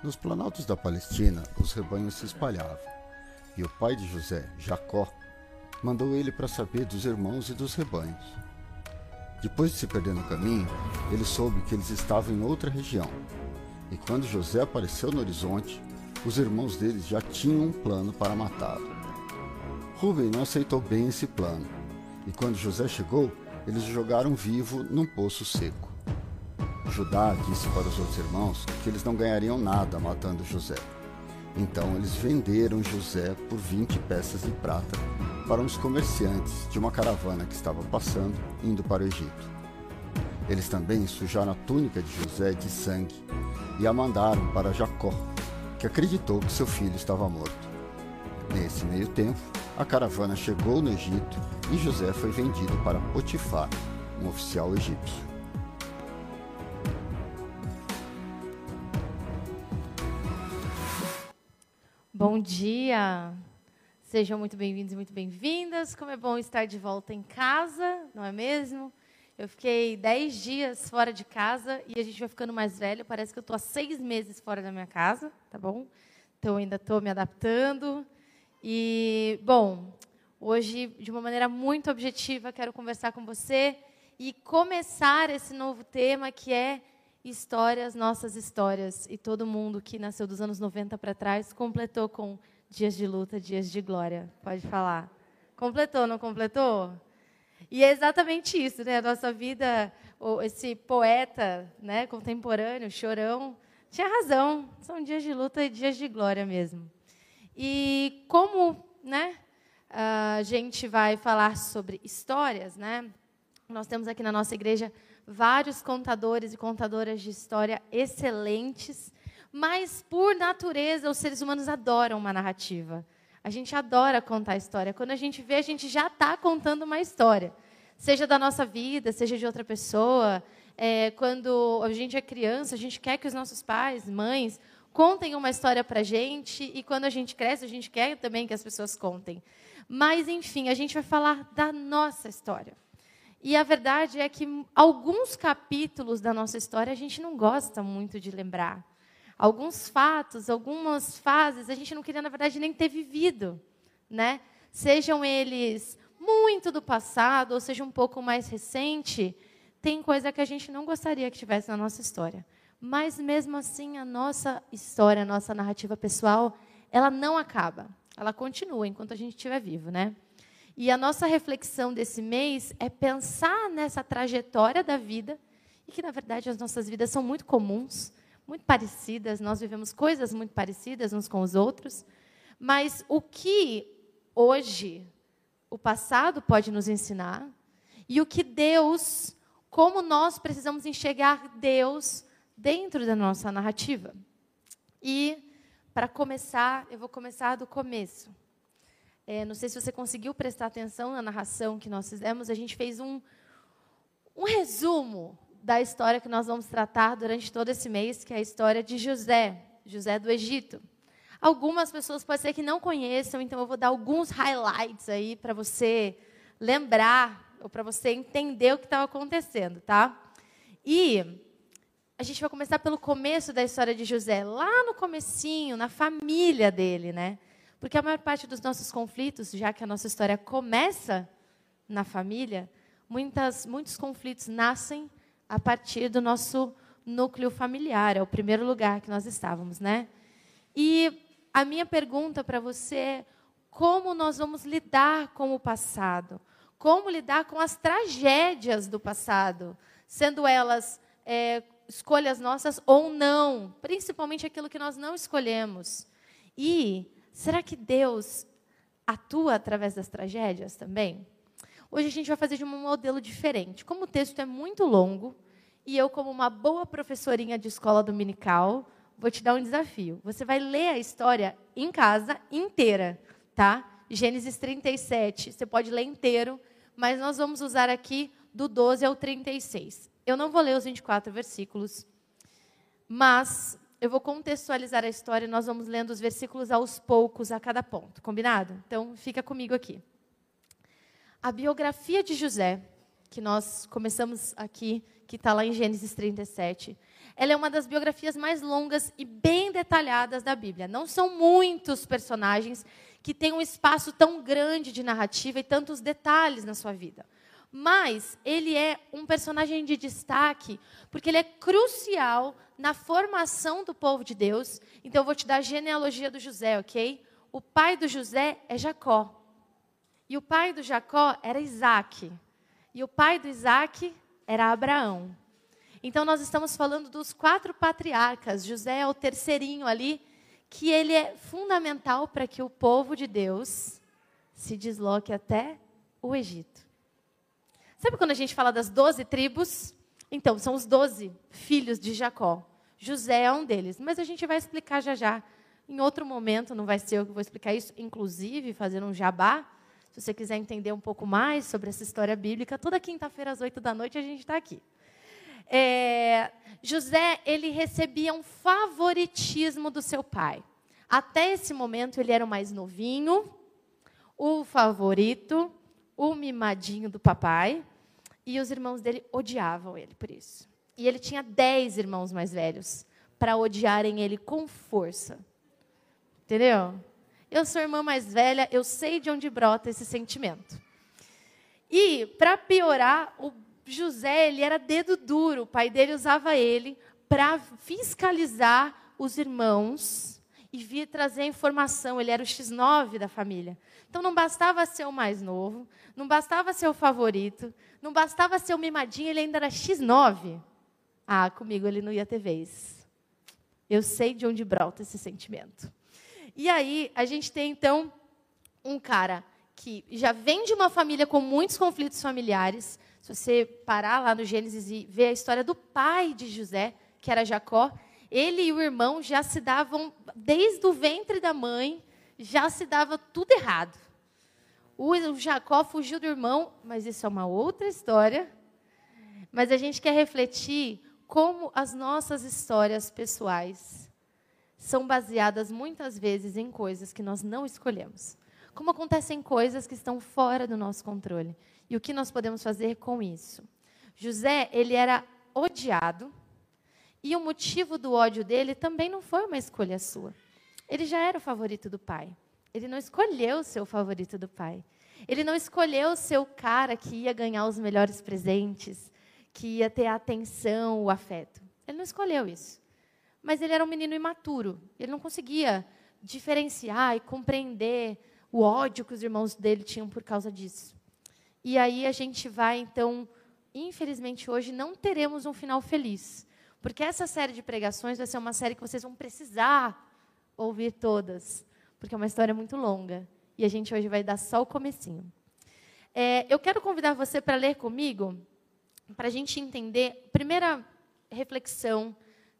Nos planaltos da Palestina, os rebanhos se espalhavam, e o pai de José, Jacó, mandou ele para saber dos irmãos e dos rebanhos. Depois de se perder no caminho, ele soube que eles estavam em outra região, e quando José apareceu no horizonte, os irmãos deles já tinham um plano para matá-lo. Rubem não aceitou bem esse plano, e quando José chegou, eles o jogaram vivo num poço seco. Judá disse para os outros irmãos que eles não ganhariam nada matando José. Então eles venderam José por 20 peças de prata para uns comerciantes de uma caravana que estava passando, indo para o Egito. Eles também sujaram a túnica de José de sangue e a mandaram para Jacó, que acreditou que seu filho estava morto. Nesse meio tempo, a caravana chegou no Egito e José foi vendido para Potifar, um oficial egípcio. Bom dia! Sejam muito bem-vindos e muito bem-vindas. Como é bom estar de volta em casa, não é mesmo? Eu fiquei dez dias fora de casa e a gente vai ficando mais velho. Parece que eu estou há seis meses fora da minha casa, tá bom? Então, ainda estou me adaptando. E, bom, hoje, de uma maneira muito objetiva, quero conversar com você e começar esse novo tema que é histórias, nossas histórias. E todo mundo que nasceu dos anos 90 para trás completou com dias de luta, dias de glória. Pode falar. Completou, não completou? E é exatamente isso, né? A nossa vida, esse poeta né, contemporâneo, chorão, tinha razão. São dias de luta e dias de glória mesmo. E como né, a gente vai falar sobre histórias, né? Nós temos aqui na nossa igreja vários contadores e contadoras de história excelentes, mas por natureza os seres humanos adoram uma narrativa. A gente adora contar história. Quando a gente vê, a gente já está contando uma história, seja da nossa vida, seja de outra pessoa. É, quando a gente é criança, a gente quer que os nossos pais, mães, contem uma história para a gente, e quando a gente cresce, a gente quer também que as pessoas contem. Mas, enfim, a gente vai falar da nossa história. E a verdade é que alguns capítulos da nossa história a gente não gosta muito de lembrar. Alguns fatos, algumas fases, a gente não queria, na verdade, nem ter vivido. Né? Sejam eles muito do passado, ou seja um pouco mais recente, tem coisa que a gente não gostaria que tivesse na nossa história. Mas, mesmo assim, a nossa história, a nossa narrativa pessoal, ela não acaba. Ela continua enquanto a gente estiver vivo, né? E a nossa reflexão desse mês é pensar nessa trajetória da vida e que, na verdade, as nossas vidas são muito comuns, muito parecidas, nós vivemos coisas muito parecidas uns com os outros, mas o que hoje o passado pode nos ensinar e o que Deus, como nós precisamos enxergar Deus dentro da nossa narrativa. E, para começar, eu vou começar do começo. É, não sei se você conseguiu prestar atenção na narração que nós fizemos. A gente fez um, um resumo da história que nós vamos tratar durante todo esse mês, que é a história de José, José do Egito. Algumas pessoas pode ser que não conheçam, então eu vou dar alguns highlights aí para você lembrar ou para você entender o que estava acontecendo, tá? E a gente vai começar pelo começo da história de José, lá no comecinho, na família dele, né? Porque a maior parte dos nossos conflitos, já que a nossa história começa na família, muitas, muitos conflitos nascem a partir do nosso núcleo familiar, é o primeiro lugar que nós estávamos, né? E a minha pergunta para você é como nós vamos lidar com o passado? Como lidar com as tragédias do passado, sendo elas é, escolhas nossas ou não, principalmente aquilo que nós não escolhemos. E Será que Deus atua através das tragédias também? Hoje a gente vai fazer de um modelo diferente. Como o texto é muito longo, e eu, como uma boa professorinha de escola dominical, vou te dar um desafio. Você vai ler a história em casa inteira, tá? Gênesis 37, você pode ler inteiro, mas nós vamos usar aqui do 12 ao 36. Eu não vou ler os 24 versículos, mas eu vou contextualizar a história e nós vamos lendo os versículos aos poucos a cada ponto, combinado? Então, fica comigo aqui. A biografia de José, que nós começamos aqui, que está lá em Gênesis 37. Ela é uma das biografias mais longas e bem detalhadas da Bíblia. Não são muitos personagens que têm um espaço tão grande de narrativa e tantos detalhes na sua vida. Mas ele é um personagem de destaque porque ele é crucial na formação do povo de Deus. Então eu vou te dar a genealogia do José, ok? O pai do José é Jacó. E o pai do Jacó era Isaac. E o pai do Isaac era Abraão. Então nós estamos falando dos quatro patriarcas. José é o terceirinho ali, que ele é fundamental para que o povo de Deus se desloque até o Egito. Sabe quando a gente fala das doze tribos? Então, são os doze filhos de Jacó. José é um deles, mas a gente vai explicar já já. Em outro momento, não vai ser eu que vou explicar isso, inclusive fazendo um jabá. Se você quiser entender um pouco mais sobre essa história bíblica, toda quinta-feira às oito da noite a gente está aqui. É, José, ele recebia um favoritismo do seu pai. Até esse momento, ele era o mais novinho, o favorito, o mimadinho do papai. E os irmãos dele odiavam ele por isso. E ele tinha dez irmãos mais velhos para odiarem ele com força. Entendeu? Eu sou irmã mais velha, eu sei de onde brota esse sentimento. E, para piorar, o José ele era dedo duro. O pai dele usava ele para fiscalizar os irmãos e vir trazer informação. Ele era o X9 da família. Então não bastava ser o mais novo, não bastava ser o favorito, não bastava ser o mimadinho, ele ainda era X9. Ah, comigo ele não ia ter vez. Eu sei de onde brota esse sentimento. E aí, a gente tem então um cara que já vem de uma família com muitos conflitos familiares. Se você parar lá no Gênesis e ver a história do pai de José, que era Jacó, ele e o irmão já se davam, desde o ventre da mãe, já se dava tudo errado. O Jacó fugiu do irmão, mas isso é uma outra história. Mas a gente quer refletir como as nossas histórias pessoais são baseadas muitas vezes em coisas que nós não escolhemos. Como acontecem coisas que estão fora do nosso controle. E o que nós podemos fazer com isso? José, ele era odiado, e o motivo do ódio dele também não foi uma escolha sua. Ele já era o favorito do pai. Ele não escolheu ser o favorito do pai. Ele não escolheu ser o cara que ia ganhar os melhores presentes, que ia ter a atenção, o afeto. Ele não escolheu isso. Mas ele era um menino imaturo. Ele não conseguia diferenciar e compreender o ódio que os irmãos dele tinham por causa disso. E aí a gente vai, então, infelizmente hoje não teremos um final feliz. Porque essa série de pregações vai ser uma série que vocês vão precisar ouvir todas, porque é uma história muito longa. E a gente hoje vai dar só o comecinho. É, eu quero convidar você para ler comigo, para a gente entender, primeira reflexão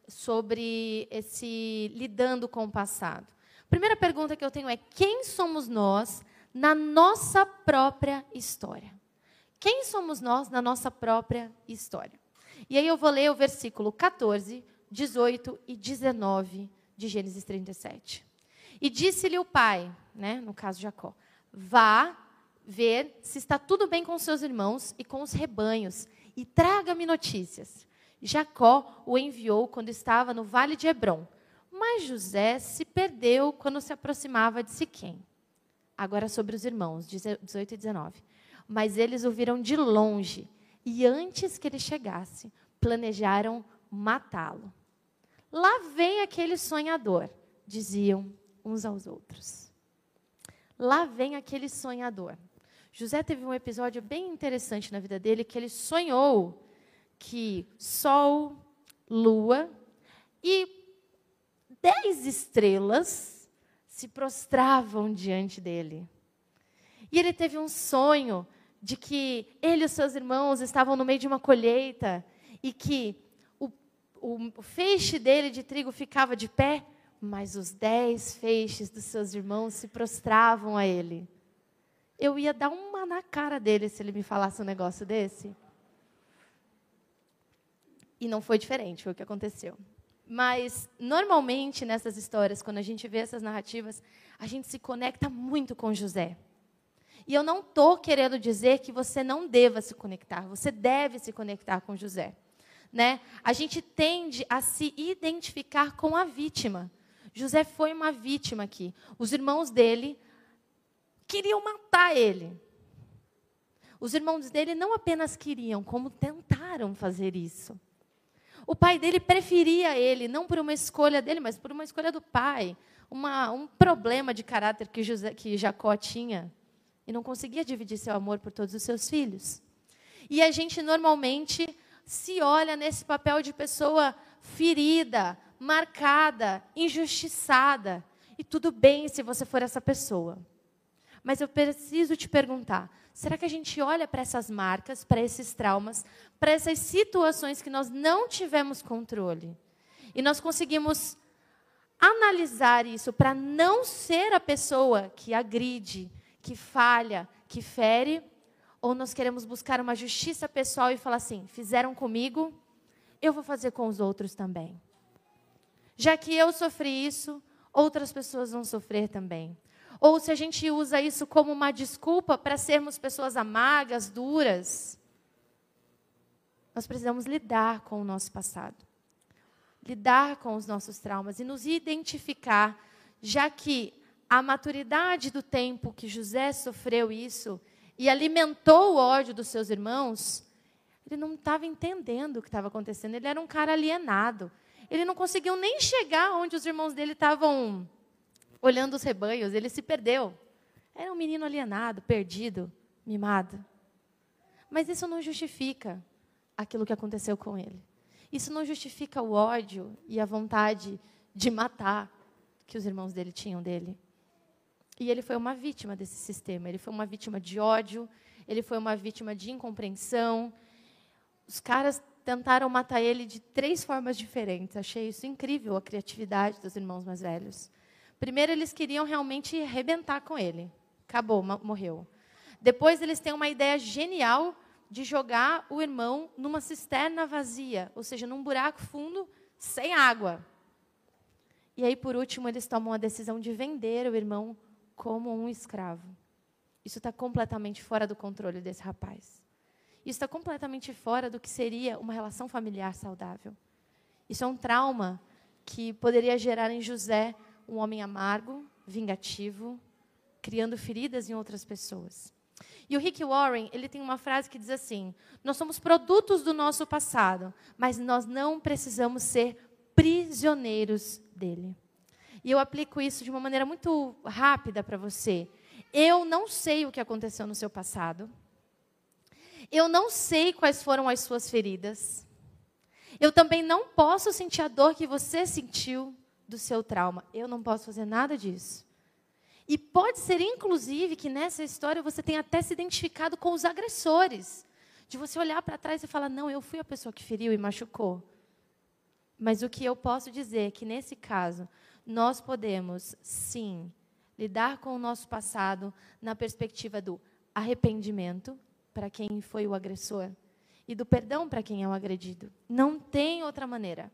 sobre esse lidando com o passado. Primeira pergunta que eu tenho é: quem somos nós na nossa própria história? Quem somos nós na nossa própria história? E aí eu vou ler o versículo 14, 18 e 19 de Gênesis 37. E disse-lhe o pai, né, no caso Jacó: Vá ver se está tudo bem com seus irmãos e com os rebanhos, e traga-me notícias. Jacó o enviou quando estava no vale de Hebron. Mas José se perdeu quando se aproximava de Siquém. Agora sobre os irmãos, 18 e 19. Mas eles o viram de longe, e antes que ele chegasse, planejaram matá-lo. Lá vem aquele sonhador, diziam uns aos outros. Lá vem aquele sonhador. José teve um episódio bem interessante na vida dele que ele sonhou que sol, lua e dez estrelas se prostravam diante dele. E ele teve um sonho de que ele e os seus irmãos estavam no meio de uma colheita e que o feixe dele de trigo ficava de pé, mas os dez feixes dos seus irmãos se prostravam a ele. Eu ia dar uma na cara dele se ele me falasse um negócio desse. E não foi diferente, foi o que aconteceu. Mas, normalmente, nessas histórias, quando a gente vê essas narrativas, a gente se conecta muito com José. E eu não estou querendo dizer que você não deva se conectar, você deve se conectar com José. Né? A gente tende a se identificar com a vítima. José foi uma vítima aqui. Os irmãos dele queriam matar ele. Os irmãos dele não apenas queriam, como tentaram fazer isso. O pai dele preferia ele, não por uma escolha dele, mas por uma escolha do pai. Uma, um problema de caráter que, José, que Jacó tinha. E não conseguia dividir seu amor por todos os seus filhos. E a gente normalmente se olha nesse papel de pessoa ferida, marcada, injustiçada. E tudo bem se você for essa pessoa. Mas eu preciso te perguntar: será que a gente olha para essas marcas, para esses traumas, para essas situações que nós não tivemos controle? E nós conseguimos analisar isso para não ser a pessoa que agride, que falha, que fere? Ou nós queremos buscar uma justiça pessoal e falar assim: fizeram comigo, eu vou fazer com os outros também. Já que eu sofri isso, outras pessoas vão sofrer também. Ou se a gente usa isso como uma desculpa para sermos pessoas amargas, duras. Nós precisamos lidar com o nosso passado. Lidar com os nossos traumas e nos identificar, já que a maturidade do tempo que José sofreu isso e alimentou o ódio dos seus irmãos, ele não estava entendendo o que estava acontecendo. Ele era um cara alienado. Ele não conseguiu nem chegar onde os irmãos dele estavam olhando os rebanhos. Ele se perdeu. Era um menino alienado, perdido, mimado. Mas isso não justifica aquilo que aconteceu com ele. Isso não justifica o ódio e a vontade de matar que os irmãos dele tinham dele. E ele foi uma vítima desse sistema. Ele foi uma vítima de ódio, ele foi uma vítima de incompreensão. Os caras tentaram matar ele de três formas diferentes. Achei isso incrível, a criatividade dos irmãos mais velhos. Primeiro, eles queriam realmente arrebentar com ele. Acabou, morreu. Depois, eles têm uma ideia genial de jogar o irmão numa cisterna vazia, ou seja, num buraco fundo, sem água. E aí, por último, eles tomam a decisão de vender o irmão como um escravo. Isso está completamente fora do controle desse rapaz. Isso está completamente fora do que seria uma relação familiar saudável. Isso é um trauma que poderia gerar em José um homem amargo, vingativo, criando feridas em outras pessoas. E o Rick Warren, ele tem uma frase que diz assim: Nós somos produtos do nosso passado, mas nós não precisamos ser prisioneiros dele. E eu aplico isso de uma maneira muito rápida para você. Eu não sei o que aconteceu no seu passado. Eu não sei quais foram as suas feridas. Eu também não posso sentir a dor que você sentiu do seu trauma. Eu não posso fazer nada disso. E pode ser, inclusive, que nessa história você tenha até se identificado com os agressores. De você olhar para trás e falar: não, eu fui a pessoa que feriu e machucou. Mas o que eu posso dizer é que, nesse caso, nós podemos, sim, lidar com o nosso passado na perspectiva do arrependimento para quem foi o agressor e do perdão para quem é o agredido. Não tem outra maneira.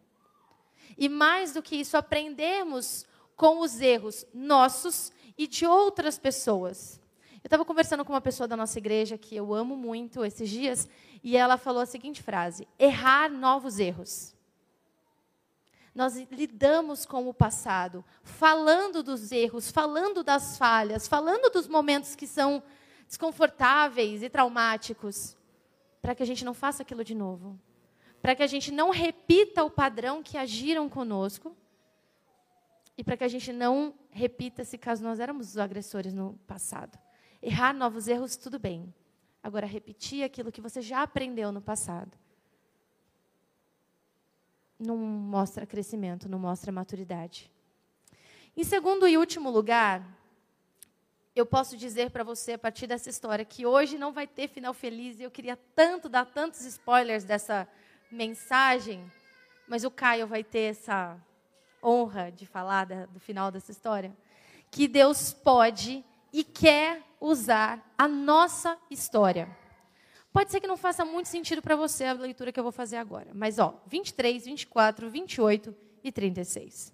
E mais do que isso, aprendermos com os erros nossos e de outras pessoas. Eu estava conversando com uma pessoa da nossa igreja que eu amo muito esses dias, e ela falou a seguinte frase: errar novos erros. Nós lidamos com o passado, falando dos erros, falando das falhas, falando dos momentos que são desconfortáveis e traumáticos, para que a gente não faça aquilo de novo para que a gente não repita o padrão que agiram conosco e para que a gente não repita se caso nós éramos os agressores no passado. Errar novos erros, tudo bem. Agora, repetir aquilo que você já aprendeu no passado. Não mostra crescimento, não mostra maturidade. Em segundo e último lugar, eu posso dizer para você, a partir dessa história, que hoje não vai ter final feliz. E eu queria tanto dar tantos spoilers dessa mensagem, mas o Caio vai ter essa honra de falar da, do final dessa história, que Deus pode e quer usar a nossa história. Pode ser que não faça muito sentido para você a leitura que eu vou fazer agora, mas ó, 23, 24, 28 e 36.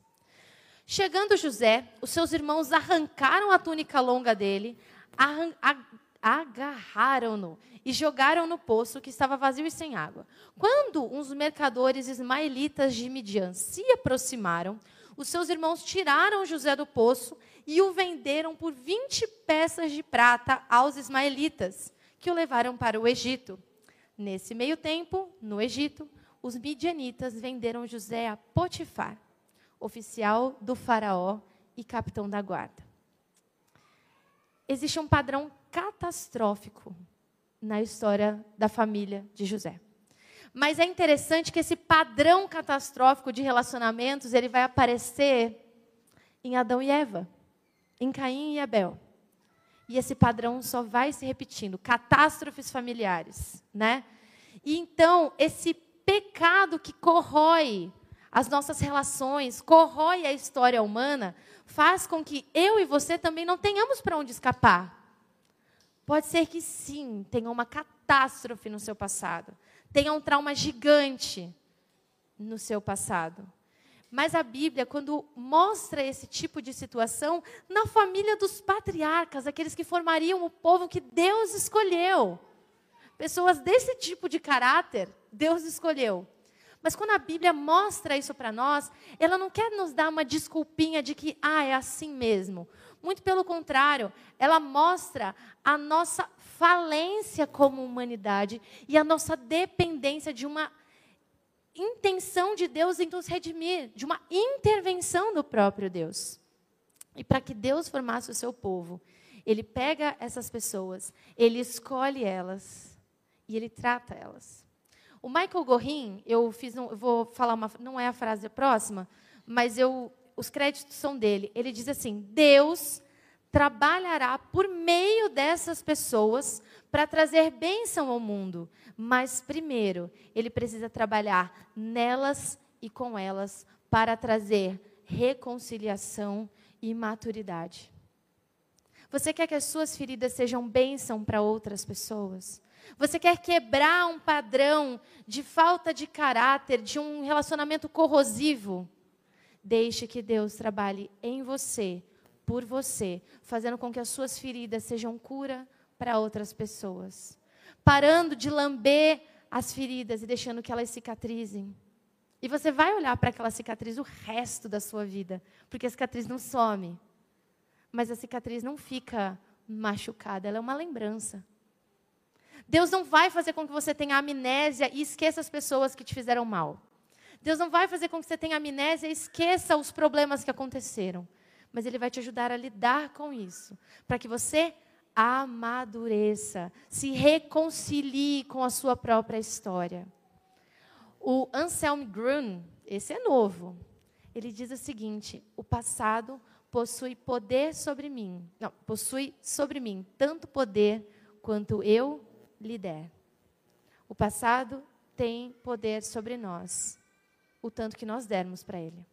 Chegando José, os seus irmãos arrancaram a túnica longa dele, agarraram-no e jogaram no poço que estava vazio e sem água. Quando uns mercadores ismaelitas de Midian se aproximaram, os seus irmãos tiraram José do poço e o venderam por 20 peças de prata aos ismaelitas, que o levaram para o Egito. Nesse meio tempo, no Egito, os midianitas venderam José a Potifar, oficial do faraó e capitão da guarda. Existe um padrão catastrófico na história da família de José. Mas é interessante que esse padrão catastrófico de relacionamentos, ele vai aparecer em Adão e Eva, em Caim e Abel. E esse padrão só vai se repetindo, catástrofes familiares, né? E então, esse pecado que corrói as nossas relações, corrói a história humana, faz com que eu e você também não tenhamos para onde escapar. Pode ser que sim, tenha uma catástrofe no seu passado, tenha um trauma gigante no seu passado. Mas a Bíblia, quando mostra esse tipo de situação, na família dos patriarcas, aqueles que formariam o povo que Deus escolheu. Pessoas desse tipo de caráter, Deus escolheu. Mas quando a Bíblia mostra isso para nós, ela não quer nos dar uma desculpinha de que, ah, é assim mesmo. Muito pelo contrário, ela mostra a nossa falência como humanidade e a nossa dependência de uma intenção de Deus em nos redimir, de uma intervenção do próprio Deus. E para que Deus formasse o seu povo, ele pega essas pessoas, ele escolhe elas e ele trata elas. O Michael Gorin, eu fiz um, eu vou falar uma, não é a frase próxima, mas eu, os créditos são dele. Ele diz assim: Deus trabalhará por meio dessas pessoas para trazer bênção ao mundo, mas primeiro ele precisa trabalhar nelas e com elas para trazer reconciliação e maturidade. Você quer que as suas feridas sejam bênção para outras pessoas? Você quer quebrar um padrão de falta de caráter, de um relacionamento corrosivo? Deixe que Deus trabalhe em você, por você, fazendo com que as suas feridas sejam cura para outras pessoas. Parando de lamber as feridas e deixando que elas cicatrizem. E você vai olhar para aquela cicatriz o resto da sua vida, porque a cicatriz não some. Mas a cicatriz não fica machucada, ela é uma lembrança. Deus não vai fazer com que você tenha amnésia e esqueça as pessoas que te fizeram mal. Deus não vai fazer com que você tenha amnésia e esqueça os problemas que aconteceram. Mas Ele vai te ajudar a lidar com isso, para que você amadureça, se reconcilie com a sua própria história. O Anselm Grun, esse é novo, ele diz o seguinte: o passado possui poder sobre mim, não, possui sobre mim tanto poder quanto eu lhe der. O passado tem poder sobre nós, o tanto que nós dermos para ele.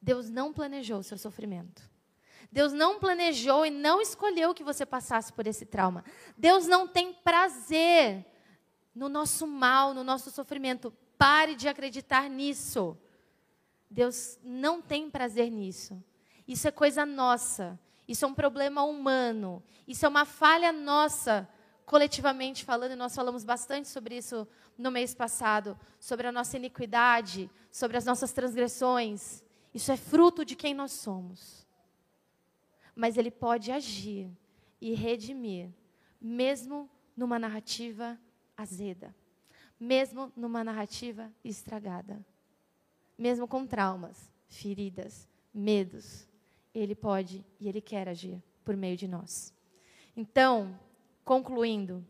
Deus não planejou o seu sofrimento. Deus não planejou e não escolheu que você passasse por esse trauma. Deus não tem prazer no nosso mal, no nosso sofrimento. Pare de acreditar nisso. Deus não tem prazer nisso. Isso é coisa nossa. Isso é um problema humano. Isso é uma falha nossa coletivamente falando, e nós falamos bastante sobre isso no mês passado, sobre a nossa iniquidade, sobre as nossas transgressões. Isso é fruto de quem nós somos. Mas ele pode agir e redimir, mesmo numa narrativa azeda, mesmo numa narrativa estragada, mesmo com traumas, feridas, medos. Ele pode e ele quer agir por meio de nós. Então, Concluindo,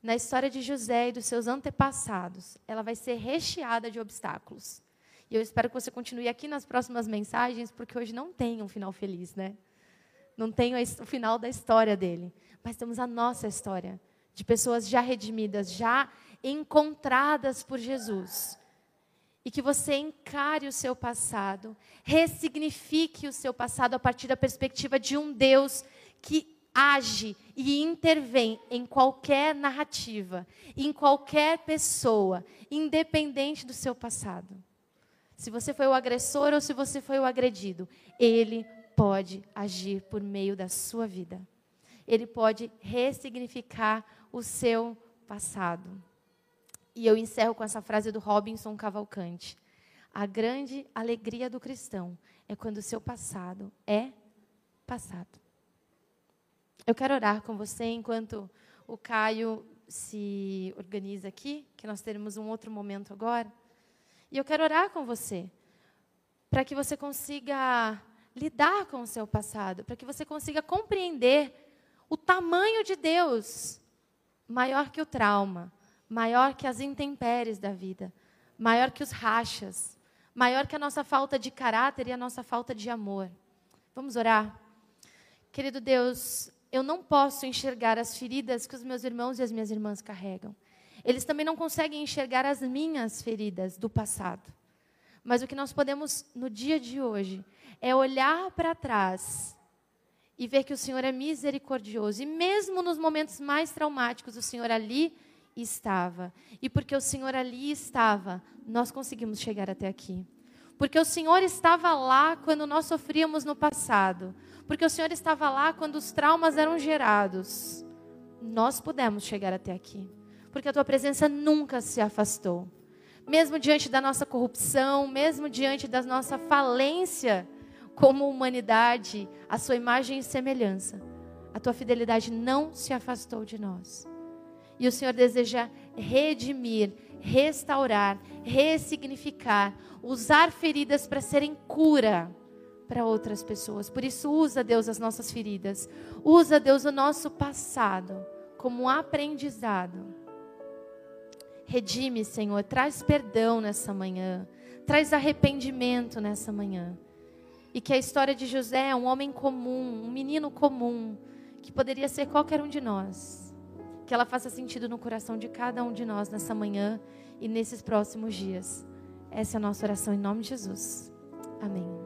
na história de José e dos seus antepassados, ela vai ser recheada de obstáculos. E eu espero que você continue aqui nas próximas mensagens, porque hoje não tem um final feliz, né? Não tem o final da história dele. Mas temos a nossa história, de pessoas já redimidas, já encontradas por Jesus. E que você encare o seu passado, ressignifique o seu passado a partir da perspectiva de um Deus que age e intervém em qualquer narrativa, em qualquer pessoa, independente do seu passado. Se você foi o agressor ou se você foi o agredido, ele pode agir por meio da sua vida. ele pode ressignificar o seu passado. E eu encerro com essa frase do Robinson Cavalcante. A grande alegria do cristão é quando o seu passado é passado. Eu quero orar com você enquanto o Caio se organiza aqui, que nós teremos um outro momento agora. E eu quero orar com você, para que você consiga lidar com o seu passado, para que você consiga compreender o tamanho de Deus, maior que o trauma, maior que as intempéries da vida, maior que os rachas, maior que a nossa falta de caráter e a nossa falta de amor. Vamos orar? Querido Deus, eu não posso enxergar as feridas que os meus irmãos e as minhas irmãs carregam. Eles também não conseguem enxergar as minhas feridas do passado. Mas o que nós podemos, no dia de hoje, é olhar para trás e ver que o Senhor é misericordioso. E mesmo nos momentos mais traumáticos, o Senhor ali estava. E porque o Senhor ali estava, nós conseguimos chegar até aqui. Porque o Senhor estava lá quando nós sofríamos no passado. Porque o Senhor estava lá quando os traumas eram gerados. Nós pudemos chegar até aqui. Porque a tua presença nunca se afastou. Mesmo diante da nossa corrupção, mesmo diante da nossa falência como humanidade, a sua imagem e semelhança, a tua fidelidade não se afastou de nós. E o Senhor deseja redimir, restaurar, ressignificar, usar feridas para serem cura para outras pessoas. Por isso, usa, Deus, as nossas feridas. Usa, Deus, o nosso passado como um aprendizado. Redime, Senhor, traz perdão nessa manhã, traz arrependimento nessa manhã. E que a história de José é um homem comum, um menino comum, que poderia ser qualquer um de nós. Que ela faça sentido no coração de cada um de nós nessa manhã e nesses próximos dias. Essa é a nossa oração em nome de Jesus. Amém.